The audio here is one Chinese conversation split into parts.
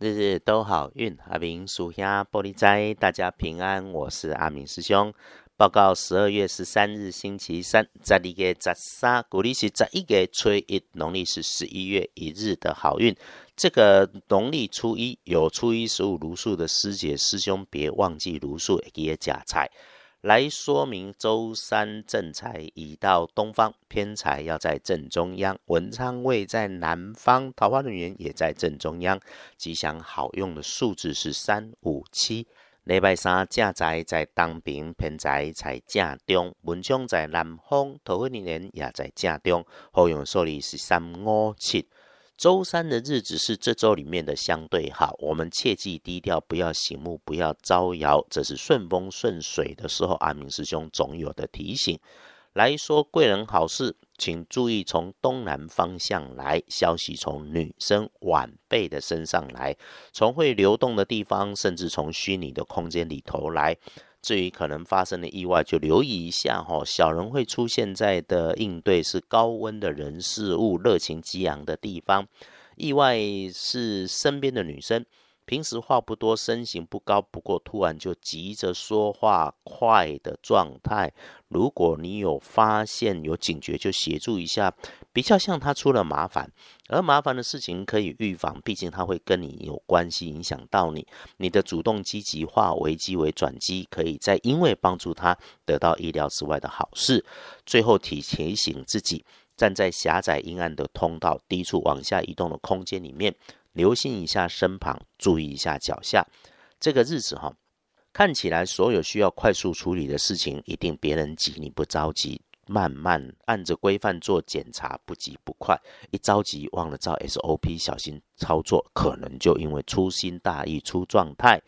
日日都好运，阿明属下玻璃斋，大家平安。我是阿明师兄，报告十二月十三日星期三，在历个十三，古历是十一月初一，农历是十一月一日的好运。这个农历初一有初一十五如数的师姐师兄，别忘记如数也假菜。来说明周三正财已到东方，偏财要在正中央，文昌位在南方，桃花人员也在正中央。吉祥好用的数字是三五七。礼拜三正财在当兵，偏财在正中，文昌在南方，桃花人员也在正中。好用数字是三五七。周三的日子是这周里面的相对好，我们切记低调，不要醒目，不要招摇，这是顺风顺水的时候。阿明师兄总有的提醒来说，贵人好事，请注意从东南方向来，消息从女生晚辈的身上来，从会流动的地方，甚至从虚拟的空间里头来。至于可能发生的意外，就留意一下哈。小人会出现在的应对是高温的人事物，热情激昂的地方。意外是身边的女生。平时话不多，身形不高，不过突然就急着说话快的状态。如果你有发现有警觉，就协助一下，比较像他出了麻烦。而麻烦的事情可以预防，毕竟他会跟你有关系，影响到你。你的主动积极化危机为转机，可以在因为帮助他得到意料之外的好事。最后提提醒自己，站在狭窄阴暗的通道、低处往下移动的空间里面。留心一下身旁，注意一下脚下。这个日子哈，看起来所有需要快速处理的事情，一定别人急你不着急，慢慢按着规范做检查，不急不快。一着急忘了照 SOP，小心操作，可能就因为粗心大意出状态。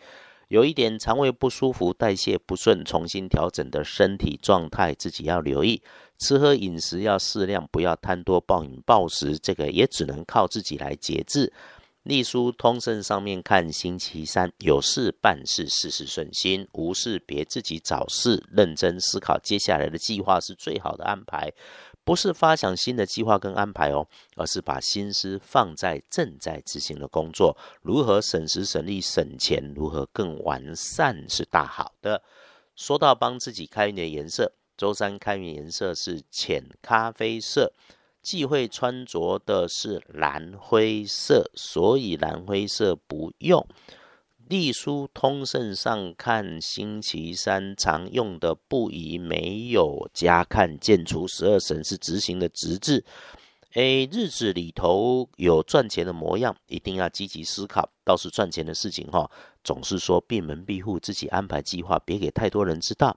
有一点肠胃不舒服、代谢不顺，重新调整的身体状态，自己要留意。吃喝饮食要适量，不要贪多暴饮暴食，这个也只能靠自己来节制。隶书通胜上面看，星期三有事办事，事事顺心；无事别自己找事，认真思考接下来的计划是最好的安排。不是发想新的计划跟安排哦，而是把心思放在正在执行的工作，如何省时省力省钱，如何更完善是大好的。说到帮自己开运的颜色，周三开运颜色是浅咖啡色。忌讳穿着的是蓝灰色，所以蓝灰色不用。隶书通胜上看，星期三常用的不宜没有加看，见除十二神是执行的直至。诶，日子里头有赚钱的模样，一定要积极思考。倒是赚钱的事情哈，总是说闭门闭户，自己安排计划，别给太多人知道。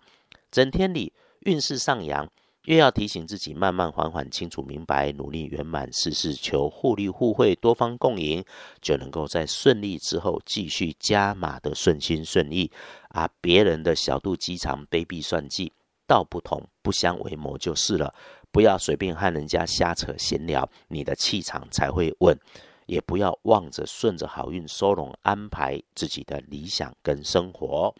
整天里运势上扬。越要提醒自己慢慢缓缓清楚明白，努力圆满，事事求互利互惠，多方共赢，就能够在顺利之后继续加码的顺心顺意。啊，别人的小肚鸡肠、卑鄙算计，道不同不相为谋就是了。不要随便和人家瞎扯闲聊，你的气场才会稳。也不要望着顺着好运收拢安排自己的理想跟生活。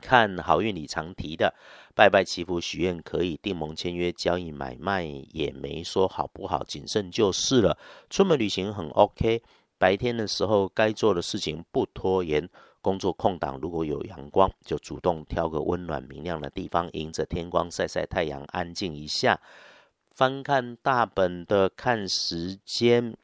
看好运里常提的。拜拜祈福许愿可以，订盟签约交易买卖也没说好不好，谨慎就是了。出门旅行很 OK，白天的时候该做的事情不拖延，工作空档如果有阳光，就主动挑个温暖明亮的地方，迎着天光晒晒太阳，安静一下。翻看大本的看时间，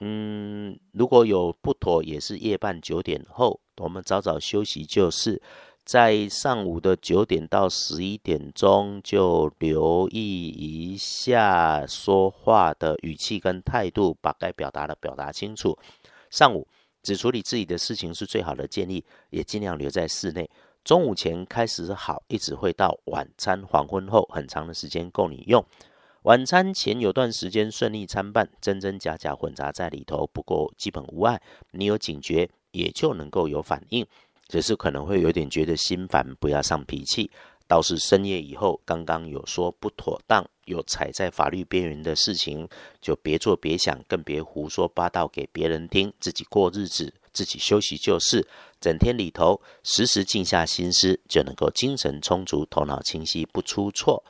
嗯，如果有不妥，也是夜半九点后，我们早早休息就是。在上午的九点到十一点钟，就留意一下说话的语气跟态度，把该表达的表达清楚。上午只处理自己的事情是最好的建议，也尽量留在室内。中午前开始好，一直会到晚餐黄昏后，很长的时间够你用。晚餐前有段时间顺利参半，真真假假混杂在里头，不过基本无碍。你有警觉，也就能够有反应。只是可能会有点觉得心烦，不要上脾气。倒是深夜以后，刚刚有说不妥当，有踩在法律边缘的事情，就别做别想，更别胡说八道给别人听。自己过日子，自己休息就是。整天里头，时时静下心思，就能够精神充足，头脑清晰，不出错。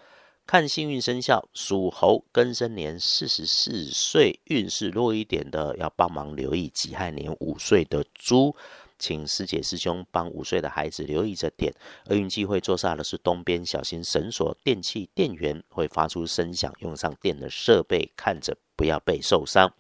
看幸运生肖，属猴庚申年四十四岁，运势弱一点的，要帮忙留意己亥年五岁的猪。请师姐师兄帮五岁的孩子留意着点。厄运机会坐煞的是东边，小心绳索、电器、电源会发出声响，用上电的设备看着不要被受伤。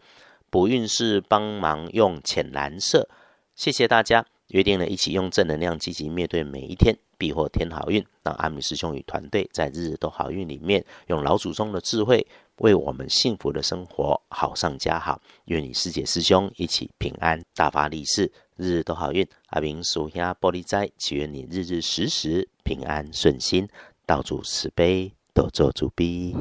补运是帮忙用浅蓝色。谢谢大家，约定了一起用正能量积极面对每一天，必获天好运。让阿米师兄与团队在日日都好运里面，用老祖宗的智慧，为我们幸福的生活好上加好。愿你师姐师兄一起平安大发利市。日日都好运，阿明属下玻璃斋，祈愿你日日时时平安顺心，道主慈悲，多做主逼。